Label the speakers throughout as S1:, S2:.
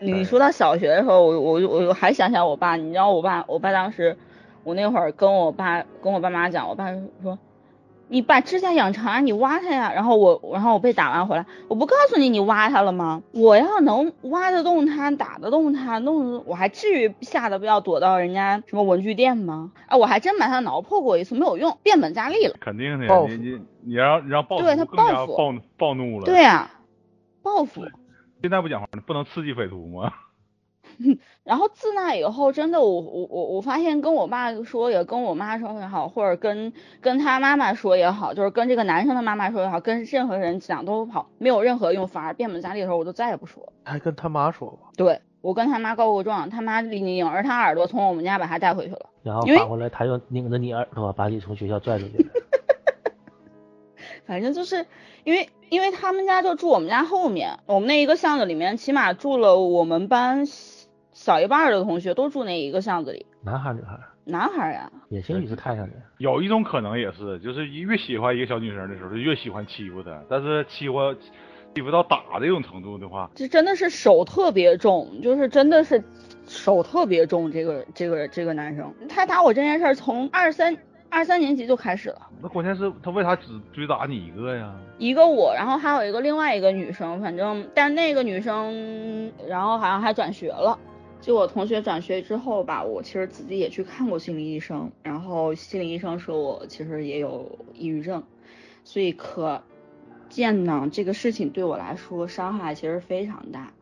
S1: 你说到小学的时候，我我我我还想想我爸，你知道我爸我爸当时，我那会儿跟我爸跟我爸妈讲，我爸说。你把指甲养长，你挖它呀。然后我，然后我被打完回来，我不告诉你，你挖它了吗？我要能挖得动它，打得动它，弄我还至于吓得不要躲到人家什么文具店吗？啊，我还真把它挠破过一次，没有用，变本加厉了。
S2: 肯定的，你你你让让报复，
S1: 对他报
S2: 复，暴暴怒了。
S1: 对呀，报复。
S2: 现在不讲话，不能刺激匪徒吗？
S1: 然后自那以后，真的，我我我我发现跟我爸说也跟我妈说也好，或者跟跟他妈妈说也好，就是跟这个男生的妈妈说也好，跟任何人讲都好，没有任何用，反而变本加厉的时候，我就再也不说。
S3: 还跟他妈说吧？
S1: 对，我跟他妈告过状，他妈拧拧着他耳朵从我们家把他带回去了。
S3: 然后反过来他又拧着你耳朵把你从学校拽出去。
S1: 反正就是因为因为他们家就住我们家后面，我们那一个巷子里面起码住了我们班。小一半的同学都住那一个巷子里，
S3: 男孩女孩？
S1: 男孩呀。
S3: 也行，你是看上你。
S2: 有一种可能也是，就是越喜欢一个小女生的时候，就越喜欢欺负她。但是欺负欺负到打这种程度的话，
S1: 这真的是手特别重，就是真的是手特别重。这个这个这个男生，他打我这件事从二三二三年级就开始了。
S2: 那关键是，他为啥只追打你一个呀？
S1: 一个我，然后还有一个另外一个女生，反正但那个女生，然后好像还转学了。就我同学转学之后吧，我其实自己也去看过心理医生，然后心理医生说我其实也有抑郁症，所以可见呢，这个事情对我来说伤害其实非常大。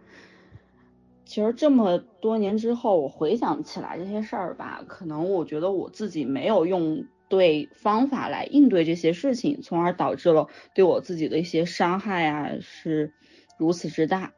S1: 其实这么多年之后，我回想起来这些事儿吧，可能我觉得我自己没有用对方法来应对这些事情，从而导致了对我自己的一些伤害啊，是如此之大。